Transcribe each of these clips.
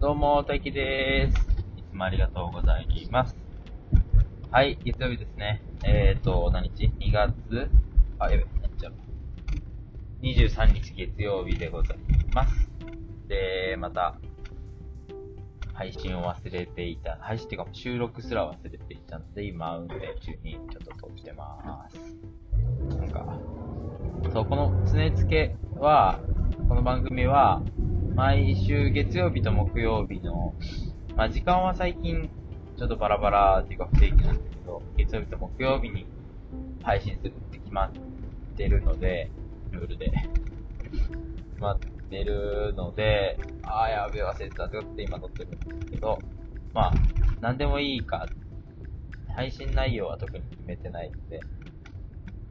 どうも、大輝でーす。いつもありがとうございます。はい、月曜日ですね。えーと、何日 ?2 月？あ、やべ、やっちゃう。23日月曜日でございます。で、また、配信を忘れていた、配信っていうか収録すら忘れていたので、今、運転中にちょっと撮ってまーす。なんか、そう、この常つけは、この番組は、毎週月曜日と木曜日の、まあ時間は最近ちょっとバラバラっていうか不定期なんですけど、月曜日と木曜日に配信するって決まってるので、ルールで。決まってるので、あーやべえ忘れてたって今撮ってるんですけど、まあ、なんでもいいか、配信内容は特に決めてないので、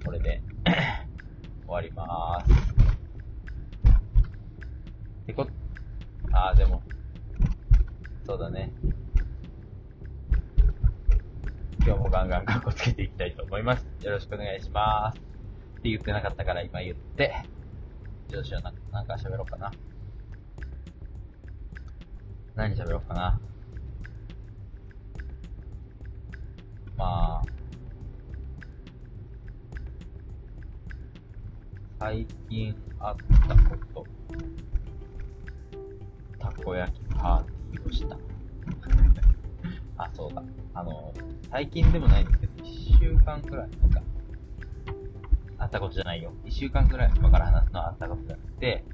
これで 終わりまーす。こ、あーでも、そうだね。今日もガンガンカッコつけていきたいと思います。よろしくお願いします。って言ってなかったから今言って、どうしような、なんか喋ろうかな。何喋ろうかな。まあ、最近あったこと。こ焼きパーティーをした。あ、そうだ。あの、最近でもないんですけど、一週間くらい、なんか、あったことじゃないよ。一週間くらい今から話すのはあったことじゃなくて、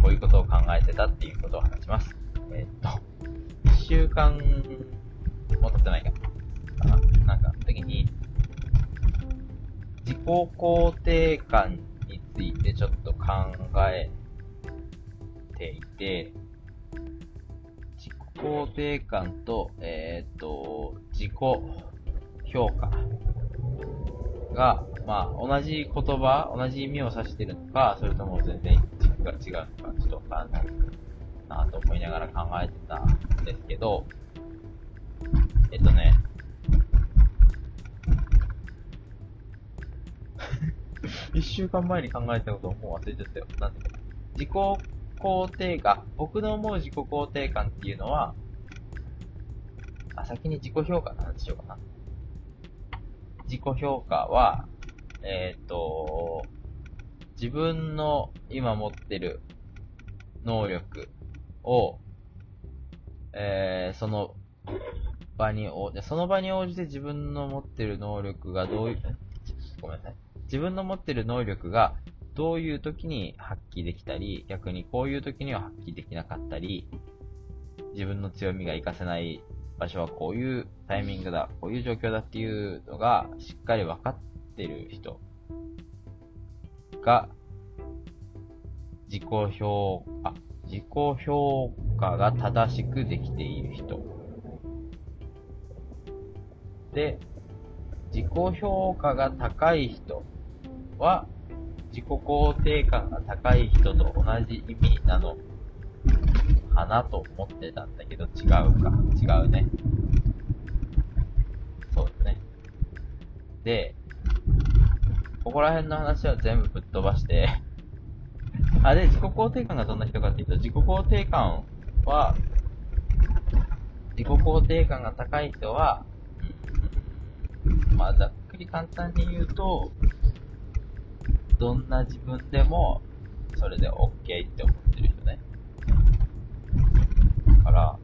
こういうことを考えてたっていうことを話します。えーっと、一週間も経ってないかな。なんか、時に、自己肯定感についてちょっと考えていて、自己肯定感と、えーっと、自己評価が、まあ、同じ言葉、同じ意味を指してるのか、それとも全然軸が違うのか、ちょっとわかんないなと思いながら考えてたんですけど、えっとね、一週間前に考えたことをもう忘れちゃったよ。なんで自己肯定感、僕の思う自己肯定感っていうのは、あ、先に自己評価の話しようかな。自己評価は、えっ、と、自分の今持ってる能力を、えー、その場に応じ、その場に応じて自分の持ってる能力がどういう、ごめんなさい。自分の持ってる能力がどういう時に発揮できたり、逆にこういう時には発揮できなかったり、自分の強みが活かせない場所はこういうタイミングだ、こういう状況だっていうのがしっかり分かってる人が、自己評価、自己評価が正しくできている人。で、自己評価が高い人は、自己肯定感が高い人と同じ意味なのかなと思ってたんだけど、違うか。違うね。そうですね。で、ここら辺の話は全部ぶっ飛ばして、あ、で、自己肯定感がどんな人かっていうと、自己肯定感は、自己肯定感が高い人は、まあ、ざっくり簡単に言うと、どんな自分でも、それで OK って思ってる人ね。だから、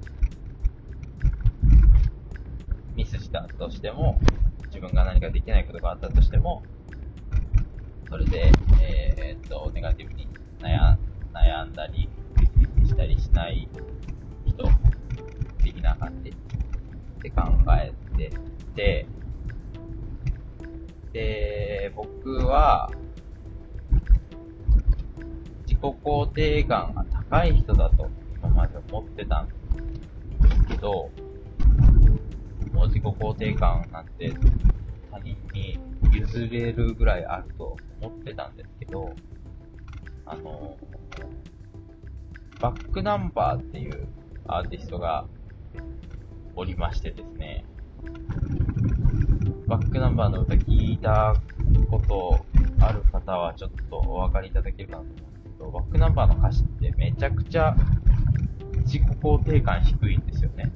ミスしたとしても、自分が何かできないことがあったとしても、それで、えーっと、ネガティブに悩悩んだり、したりしない人的な感じって考えてて、で、僕は、己肯定感が高い人だと今まで思ってたんですけど、もう自己肯定感なんて他人に譲れるぐらいあると思ってたんですけど、あの、バックナンバーっていうアーティストがおりましてですね、バックナンバーの歌聞いたことある方はちょっとお分かりいただけるかなと思バックナンバーの歌詞ってめちゃくちゃ自己肯定感低いんですよね。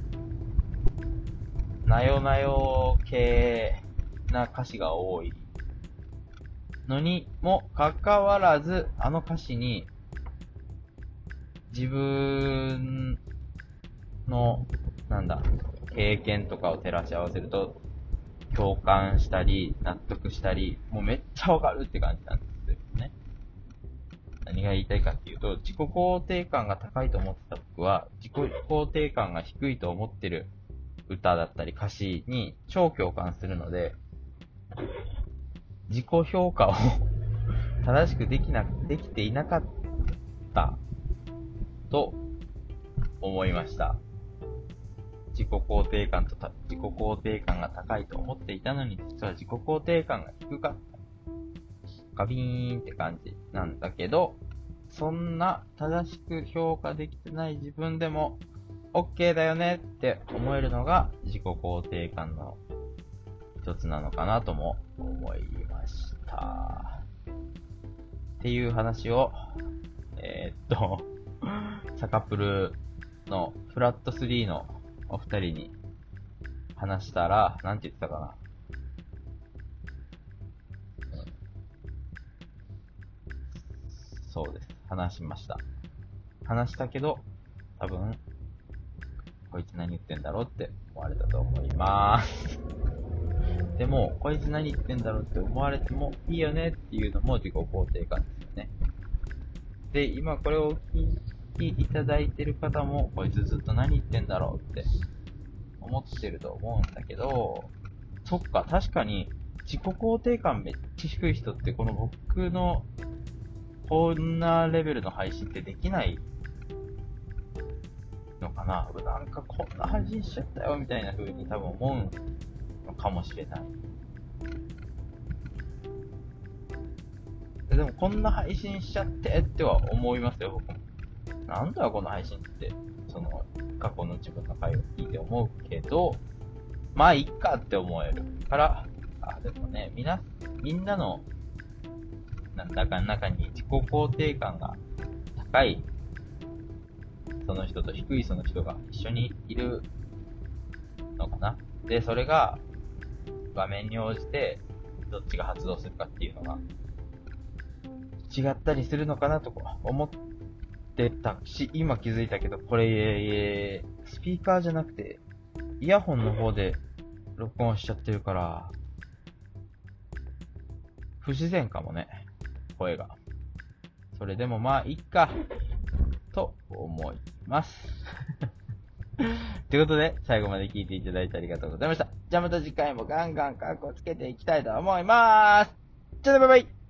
なよなよ系な歌詞が多いのにもかかわらず、あの歌詞に自分の、なんだ、経験とかを照らし合わせると、共感したり、納得したり、もうめっちゃわかるって感じなんです。が言いたいかっていうと、自己肯定感が高いと思ってた僕は、自己肯定感が低いと思ってる歌だったり歌詞に超共感するので、自己評価を正しくできな、できていなかったと思いました。自己肯定感と自己肯定感が高いと思っていたのに、実は自己肯定感が低かった。ガビーンって感じなんだけど、そんな正しく評価できてない自分でも OK だよねって思えるのが自己肯定感の一つなのかなとも思いました。っていう話を、えー、っと、サカプルのフラット3のお二人に話したら、なんて言ってたかな。そうです。話しました。話したけど、多分、こいつ何言ってんだろうって思われたと思います。でも、こいつ何言ってんだろうって思われてもいいよねっていうのも自己肯定感ですよね。で、今これを聞いていただいてる方も、こいつずっと何言ってんだろうって思ってると思うんだけど、そっか、確かに自己肯定感めっちゃ低い人ってこの僕のこんなレベルの配信ってできないのかな？なんかこんな配信しちゃったよみたいな風に多分思うのかもしれない。でもこんな配信しちゃってっては思いますよ、僕も。なんだこの配信って、その、過去の自分の回を聞いて思うけど、まあ、いっかって思えるから、あ、でもね、みな、みんなの、なんだかの中に自己肯定感が高いその人と低いその人が一緒にいるのかな？で、それが場面に応じてどっちが発動するかっていうのが違ったりするのかなと思ってたし、今気づいたけど、これ、スピーカーじゃなくて、イヤホンの方で録音しちゃってるから、不自然かもね、声が。それでもまあ、いっか。と思います。ということで、最後まで聞いていただいてありがとうございました。じゃあまた次回もガンガンカッコつけていきたいと思います。じゃあね、バイバイ